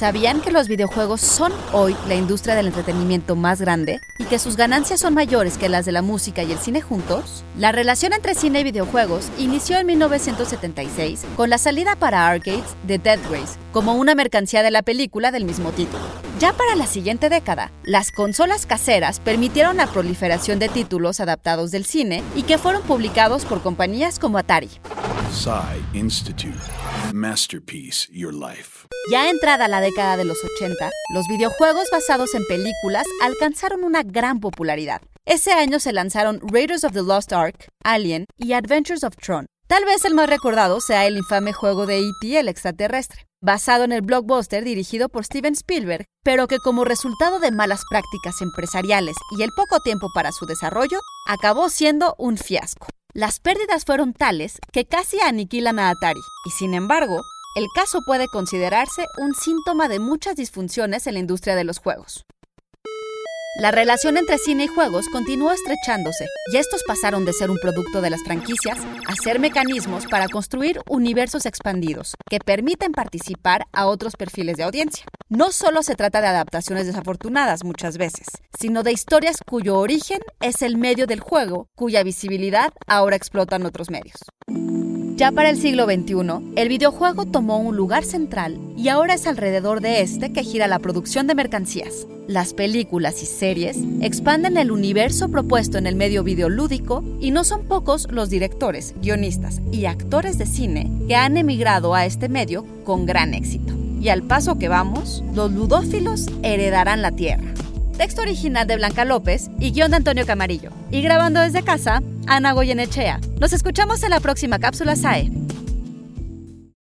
¿Sabían que los videojuegos son hoy la industria del entretenimiento más grande y que sus ganancias son mayores que las de la música y el cine juntos? La relación entre cine y videojuegos inició en 1976 con la salida para arcades de Dead Race como una mercancía de la película del mismo título. Ya para la siguiente década, las consolas caseras permitieron la proliferación de títulos adaptados del cine y que fueron publicados por compañías como Atari. Institute. Masterpiece Your Life. Ya entrada la década de los 80, los videojuegos basados en películas alcanzaron una gran popularidad. Ese año se lanzaron Raiders of the Lost Ark, Alien y Adventures of Tron. Tal vez el más recordado sea el infame juego de E.T. el extraterrestre, basado en el blockbuster dirigido por Steven Spielberg, pero que como resultado de malas prácticas empresariales y el poco tiempo para su desarrollo, acabó siendo un fiasco. Las pérdidas fueron tales que casi aniquilan a Atari, y sin embargo, el caso puede considerarse un síntoma de muchas disfunciones en la industria de los juegos. La relación entre cine y juegos continuó estrechándose, y estos pasaron de ser un producto de las franquicias a ser mecanismos para construir universos expandidos que permiten participar a otros perfiles de audiencia. No solo se trata de adaptaciones desafortunadas muchas veces, sino de historias cuyo origen es el medio del juego, cuya visibilidad ahora explotan otros medios. Ya para el siglo XXI, el videojuego tomó un lugar central y ahora es alrededor de este que gira la producción de mercancías. Las películas y series expanden el universo propuesto en el medio videolúdico y no son pocos los directores, guionistas y actores de cine que han emigrado a este medio con gran éxito. Y al paso que vamos, los ludófilos heredarán la tierra. Texto original de Blanca López y guion de Antonio Camarillo. Y grabando desde casa, Ana Goyenechea. Nos escuchamos en la próxima cápsula SAE.